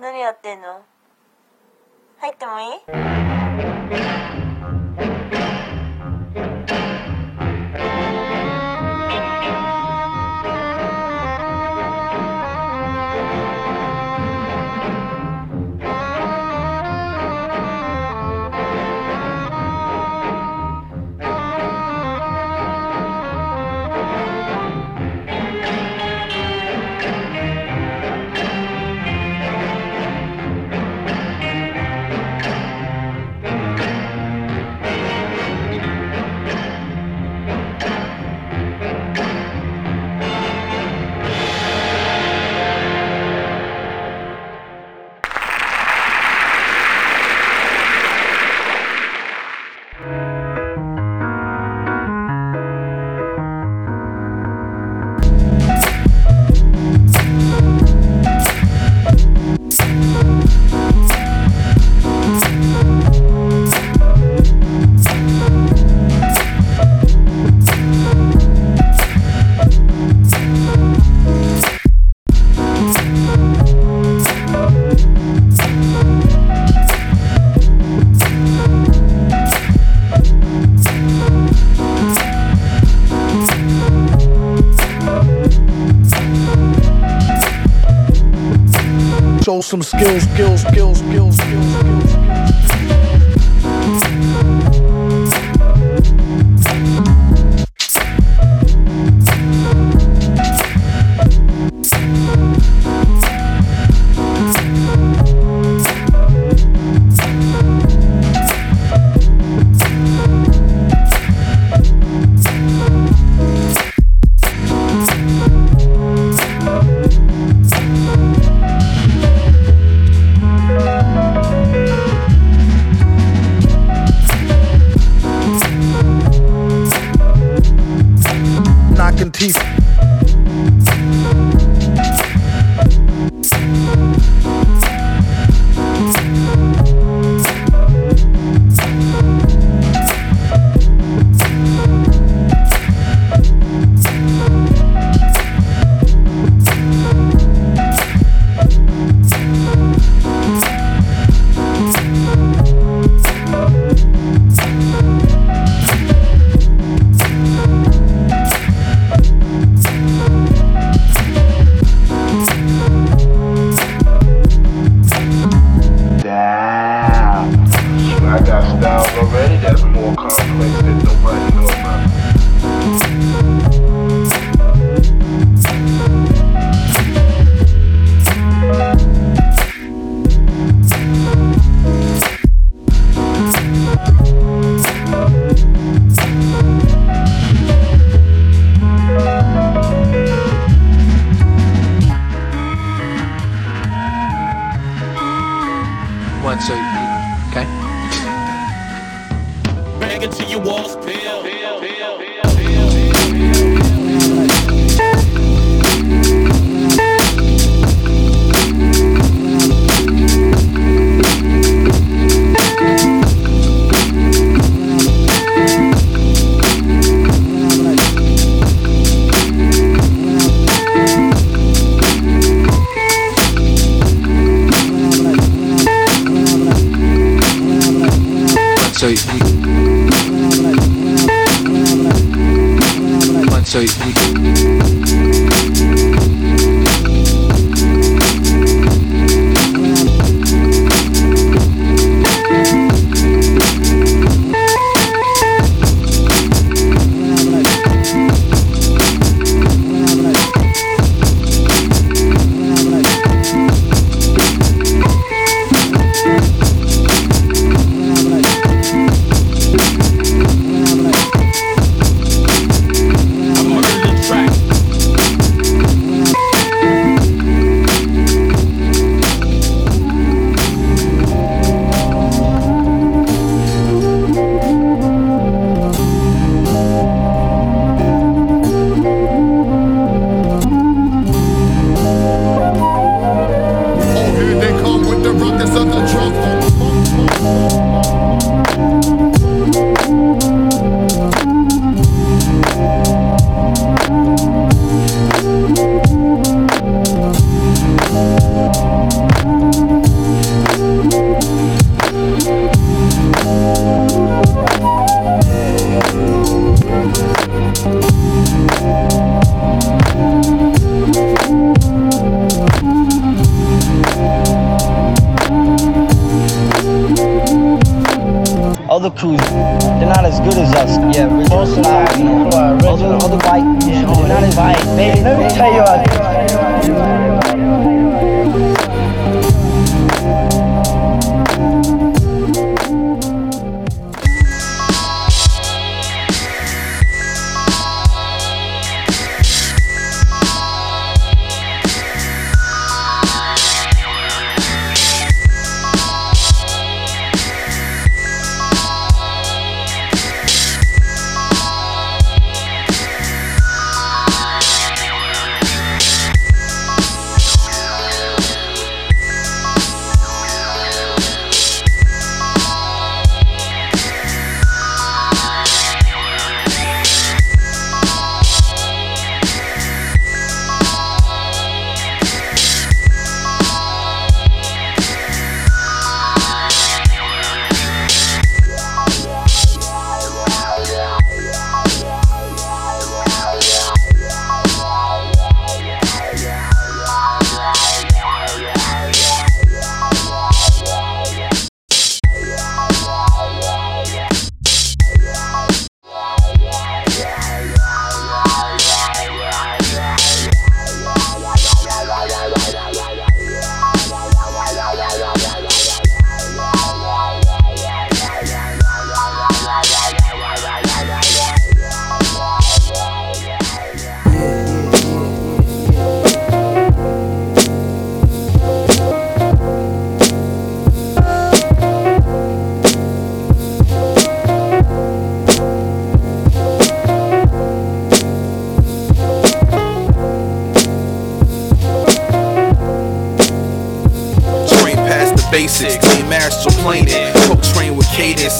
何やってんの？入ってもいい？some skills, skills, skills, skills, skills.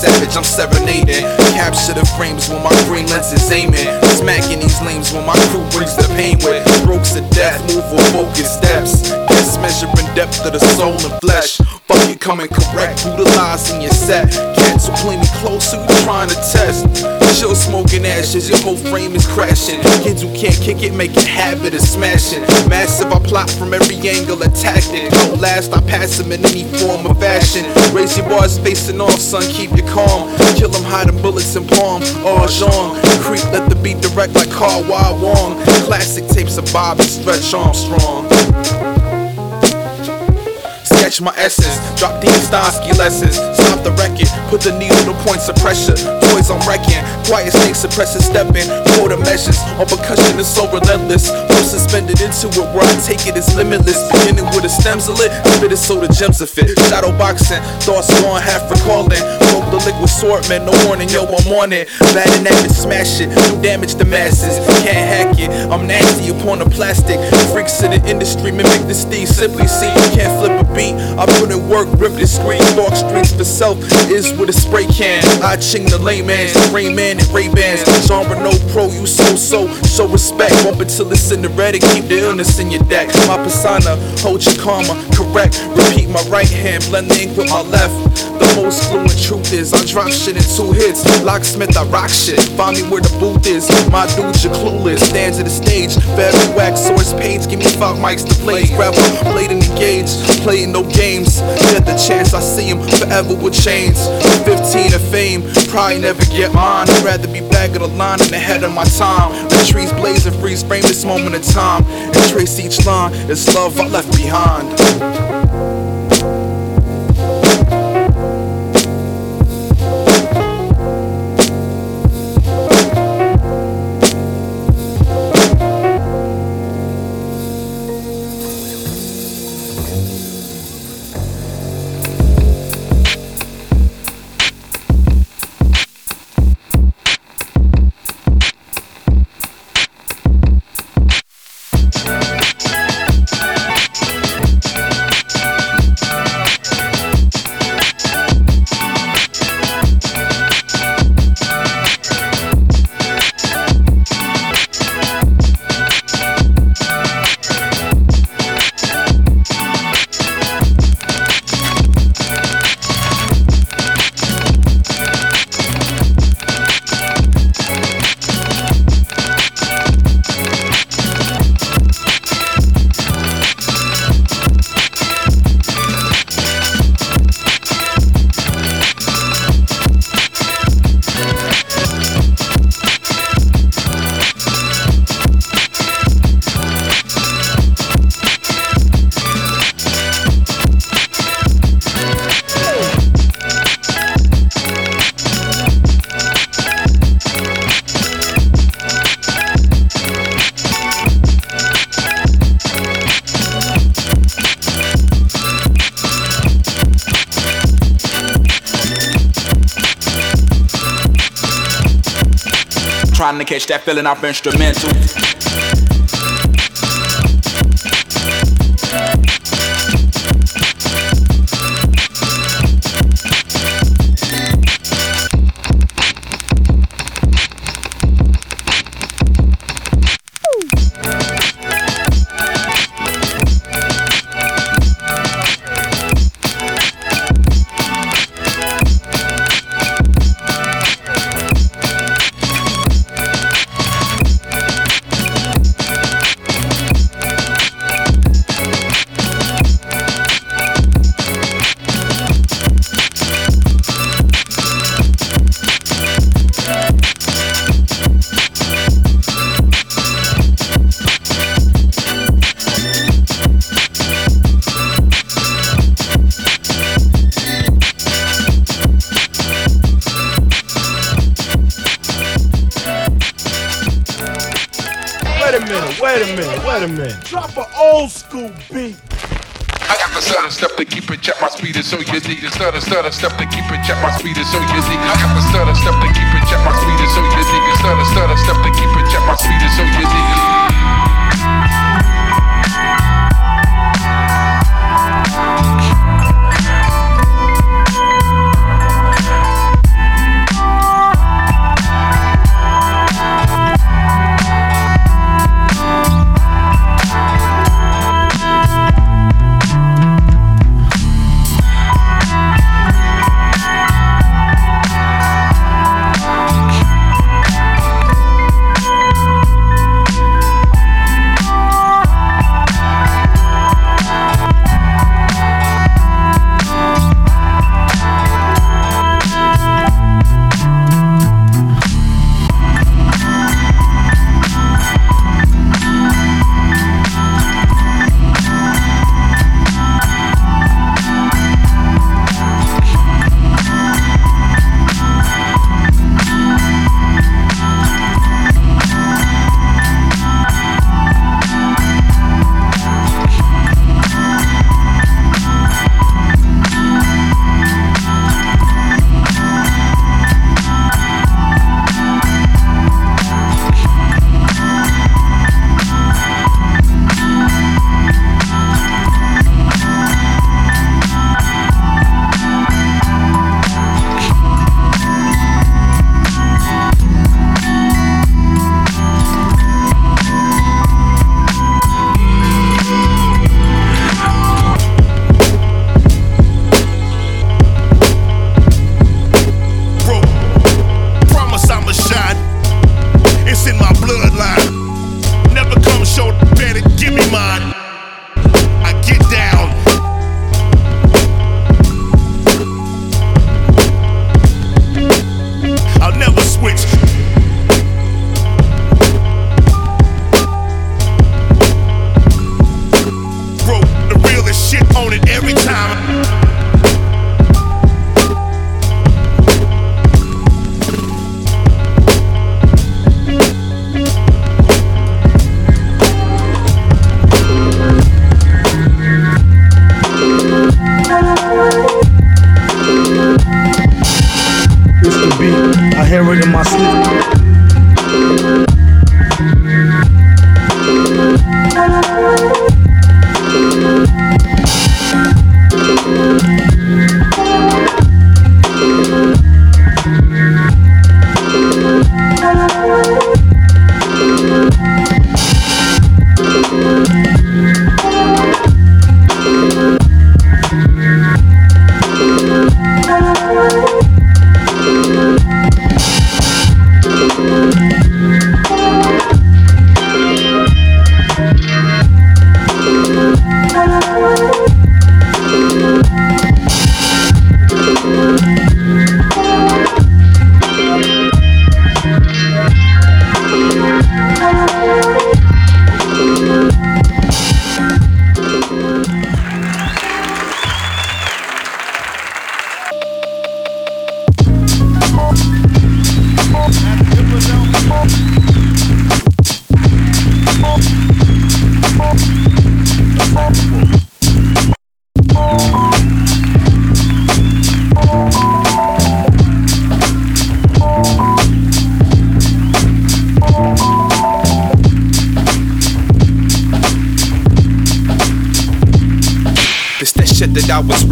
Savage, I'm serenading. Capture the frames when my green lens is aiming. Smacking these lanes when my crew brings the pain with strokes of death, move with focused steps. Guess measuring depth of the soul and flesh. You coming correct, brutalizing your set. Cats who play me close, who you trying to test? Chill smoking ashes, your whole frame is crashing. Kids who can't kick it, make a habit of smashing. Massive, I plot from every angle, attack it. Don't last, I pass him in any form of fashion. Raise your bars facing off, son, keep you calm. Kill them hiding bullets in palm. Oh, Jean, creep, let the beat direct like Kar Wai Wong. Classic tapes of Bob and Stretch Armstrong. Sketch my essence, drop Dean Stonsky lessons. Stop the record, put the needle to points of pressure. Toys I'm wrecking, quiet snake suppressor stepping. Quarter measures, on percussion is so relentless. I'm suspended into it where I take it is limitless. Beginning with the stems of lit, spit it so the gems are fit. Shadow boxing, thoughts gone, half recalling. Broke the liquid sword, man, no warning, yo, I'm on it. Bad and active, smash it, do damage to masses. Can't hack it, I'm nasty upon the plastic. Freaks in the industry mimic the steed. Simply see, you can't flip a beat. I put in work, rip the screen. Dark streets for self is with a spray can. I ching the layman, Rain Man and Ray Bans. Genre no pro, you so so. Show respect, bump until it's in the red and keep the illness in your deck. My persona, hold your karma, correct. Repeat my right hand, blend the ink with my left. The most fluent truth is I drop shit in two hits. Locksmith, I rock shit. Find me where the booth is. My dude, you're clueless. Stands at the stage. Very wax source page. Give me five mics to play. Grab a blade and engage. Playing no games. Get the chance I see him forever with chains. 15 of fame. Probably never get mine. I'd rather be back of the line and ahead of my time. The trees blazing, freeze frame this moment in time. And trace each line. It's love I left behind. Catch that feeling off instrumental. The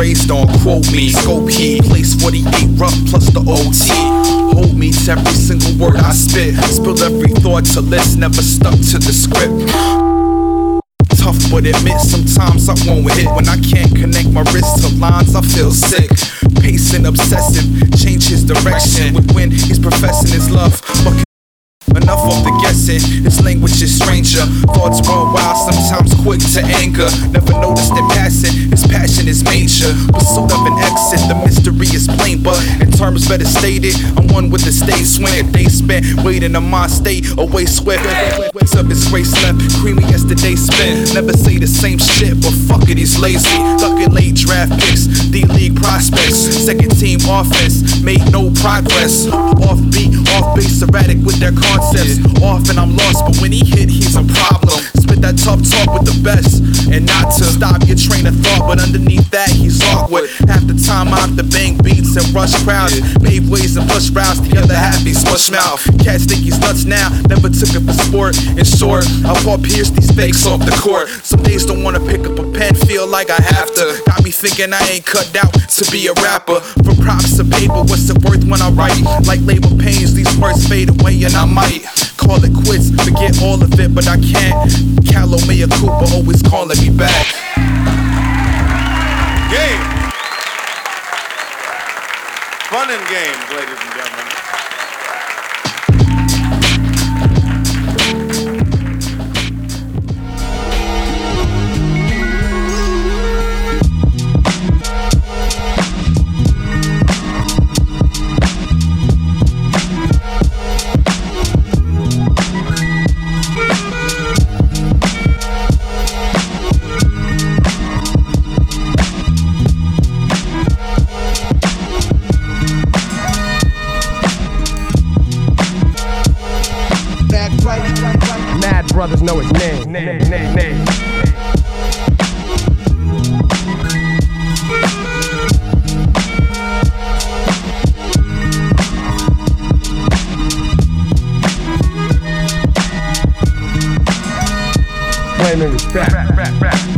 raised on. Quote me, scope heat, place 48 rough plus the OT. Hold me to every single word I spit. Spilled every thought to list, never stuck to the script. Tough but admit sometimes I won't hit when I can't connect my wrist to lines. I feel sick, pacing obsessive, change his direction with when he's professing his love. But Enough of the guessing, his language is stranger. Thoughts run wild, sometimes quick to anger. Never noticed in passing, his passion is major. Pursuit of an exit, the mystery is plain, but in terms better stated, I'm one with the stage swing. A spent waiting on my state, away swift. Waits up his grace left, creamy as the day spent. Never say the same shit, but fuck it, he's lazy. Ducking late draft picks, D League prospects. Second team offense, made no progress. Off beat, off base, erratic with their concepts. Off and I'm lost, but when he hit, he's a problem. Spit that tough talk with the best, and not to stop your train of thought, but underneath that, he's awkward. Half the time, I have to bang beats and rush crowds, pave ways and push routes. The other half, he's smush mouth. Cats think he's nuts now, never took it for sport. In short, I Paul Pierce these fakes off the court. Some days don't wanna pick up a pen, feel like I have to. Got me thinking I ain't cut out to be a rapper. For props of paper, what's it worth when I write? Like labor pains, these words fade away, and I might call it quits, forget all of it, but I can't. Callow Mea Cooper always calling me back. Game. Fun and games, ladies and gentlemen. Brothers know his name. name, name, name. Claiming respect.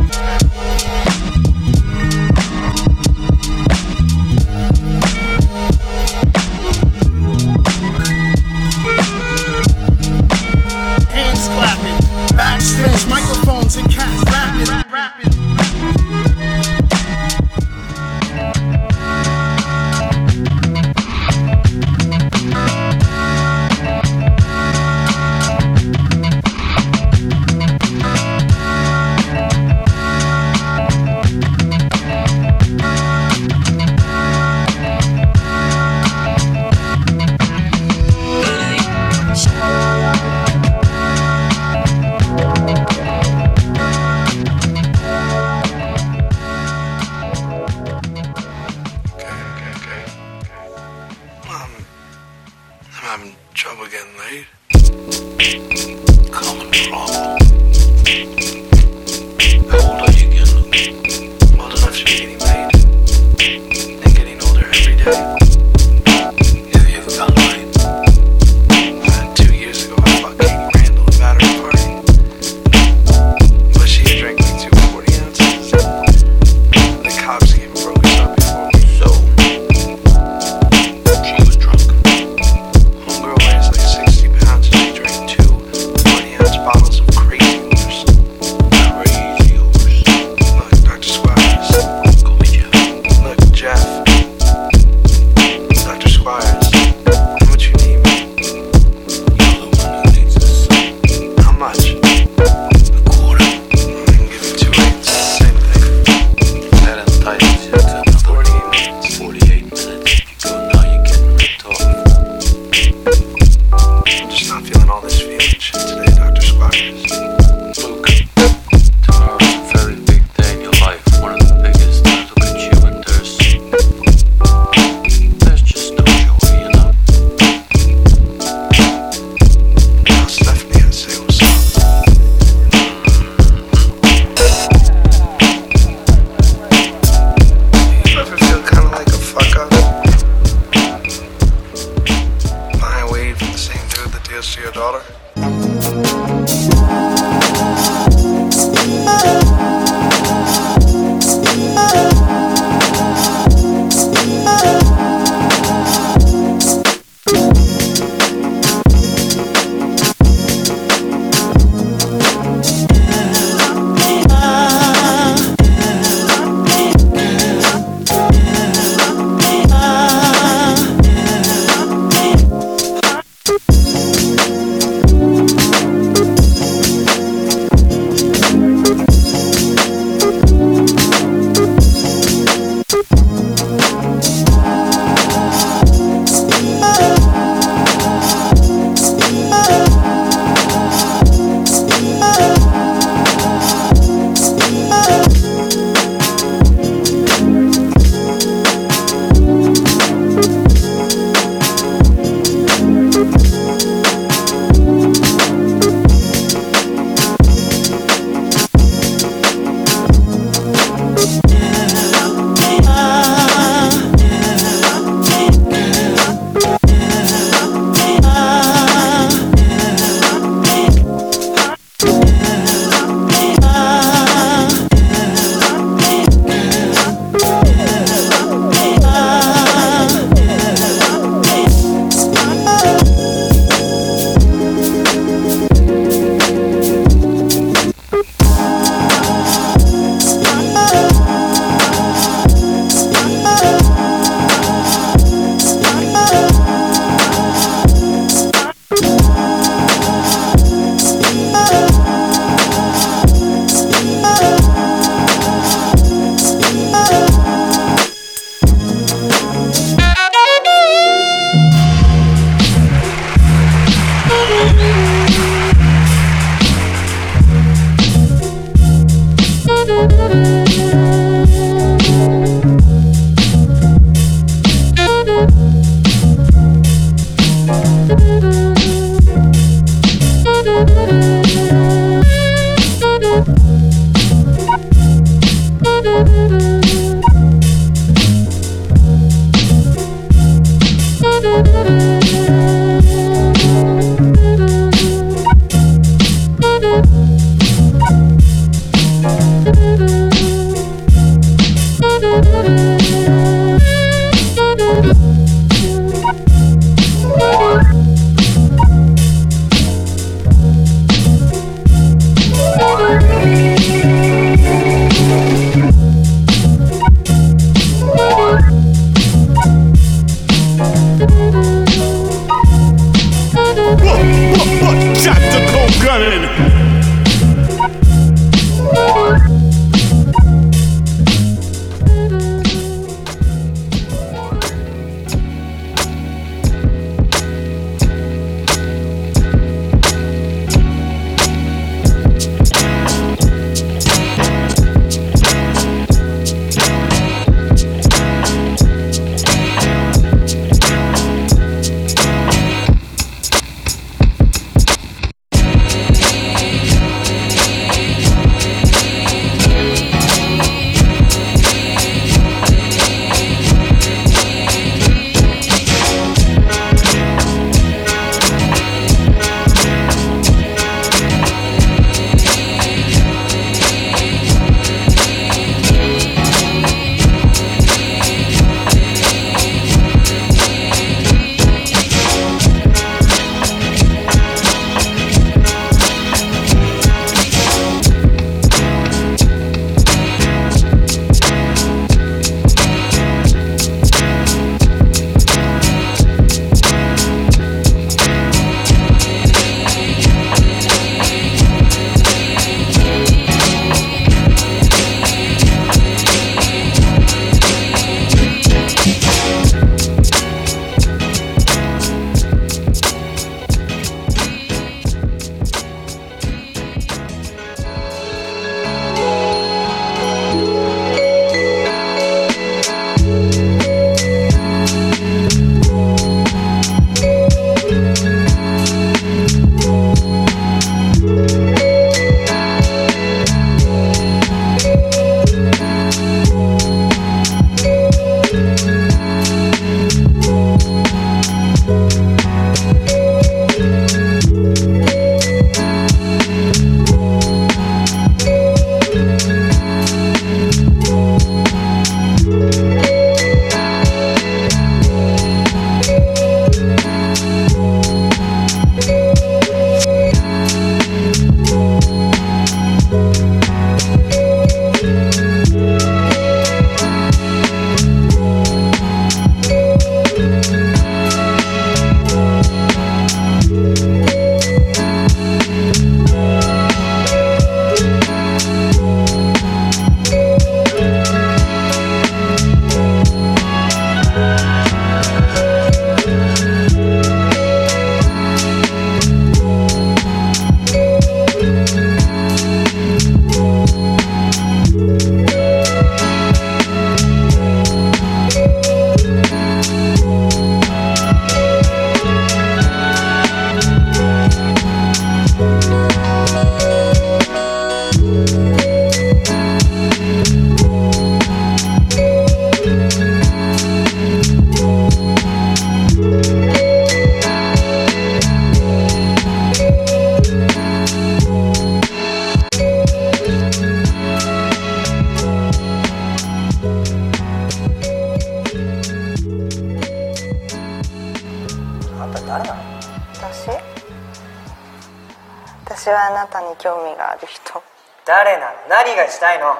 何がしたいの？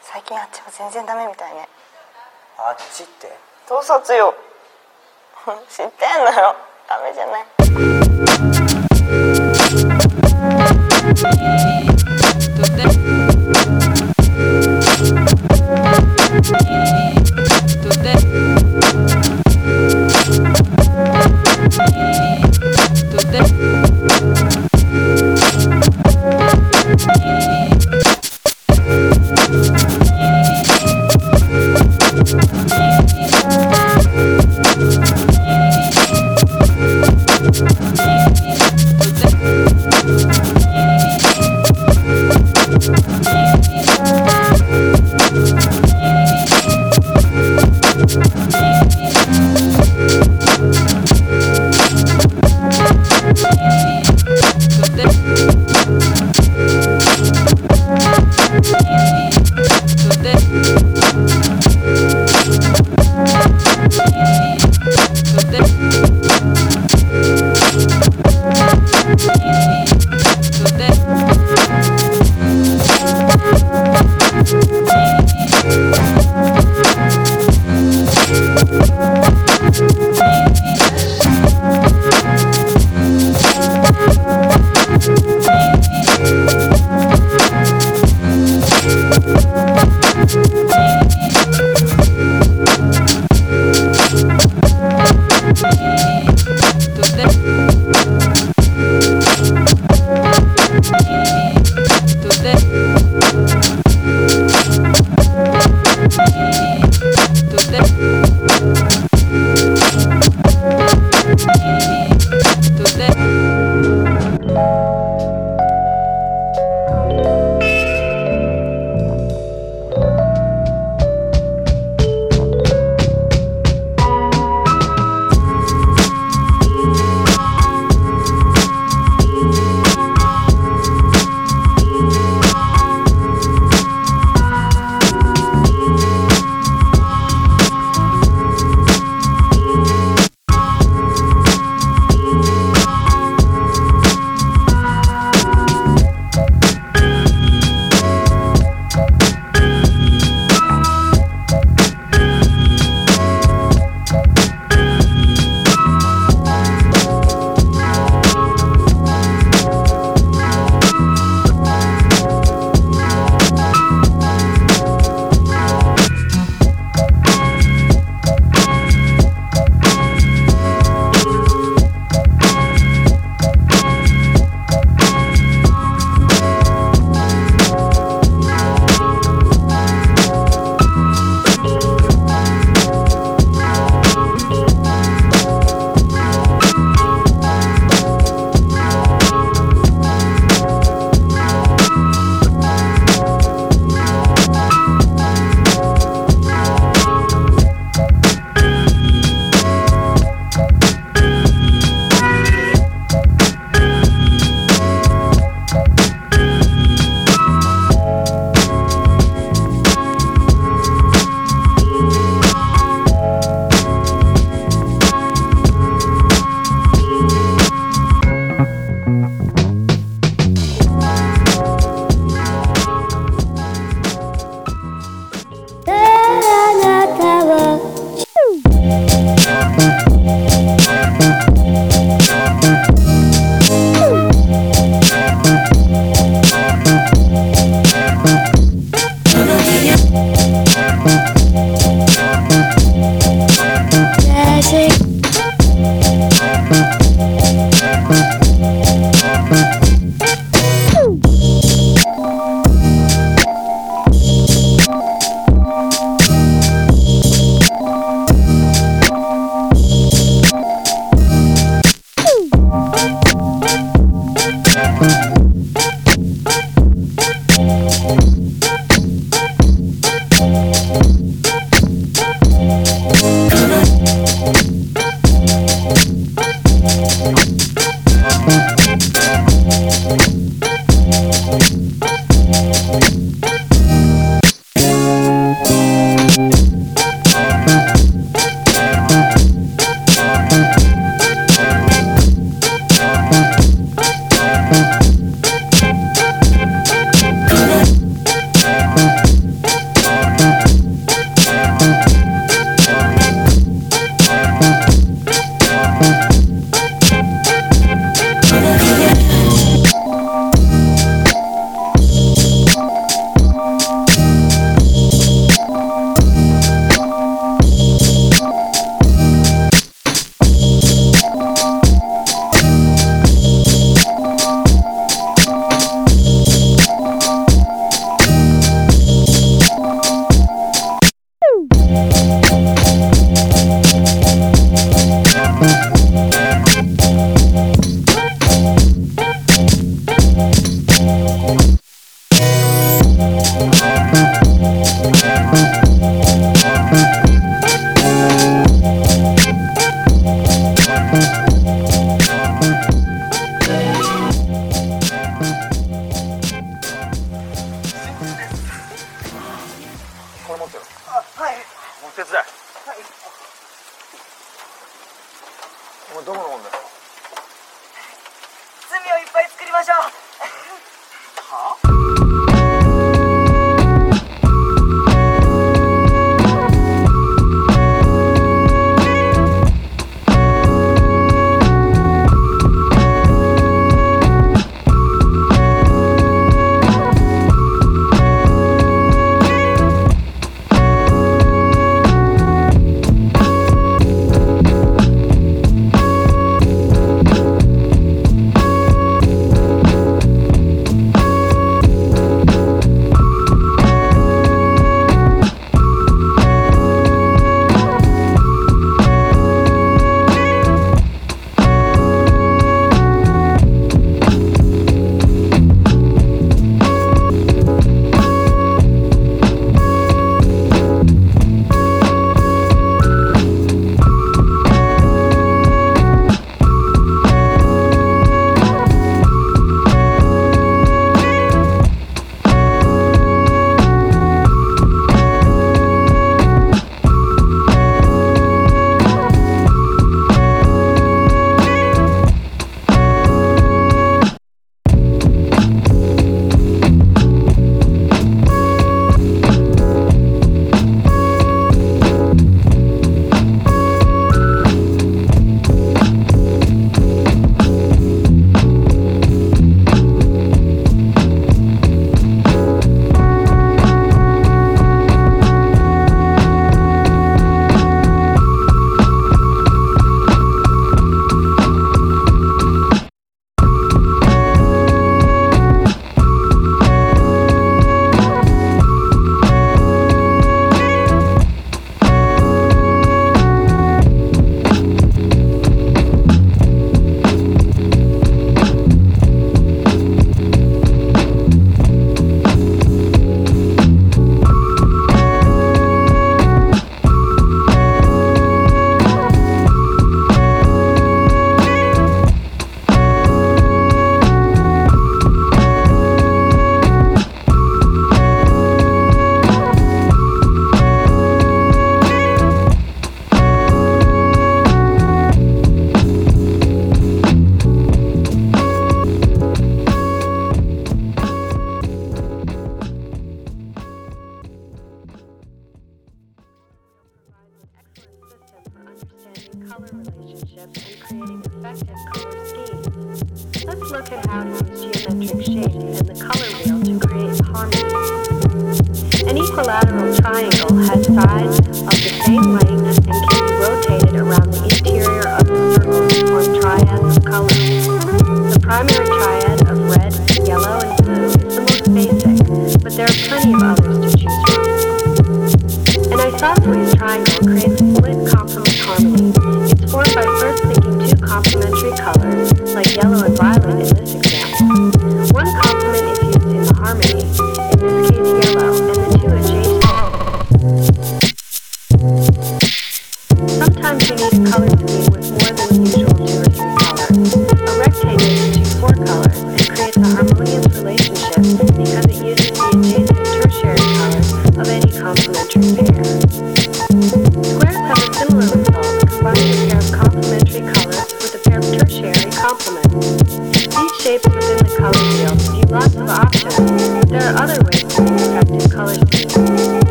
最近あっちは全然ダメみたいね。あっちって？盗撮よ。知ってんのよ。ダメじゃない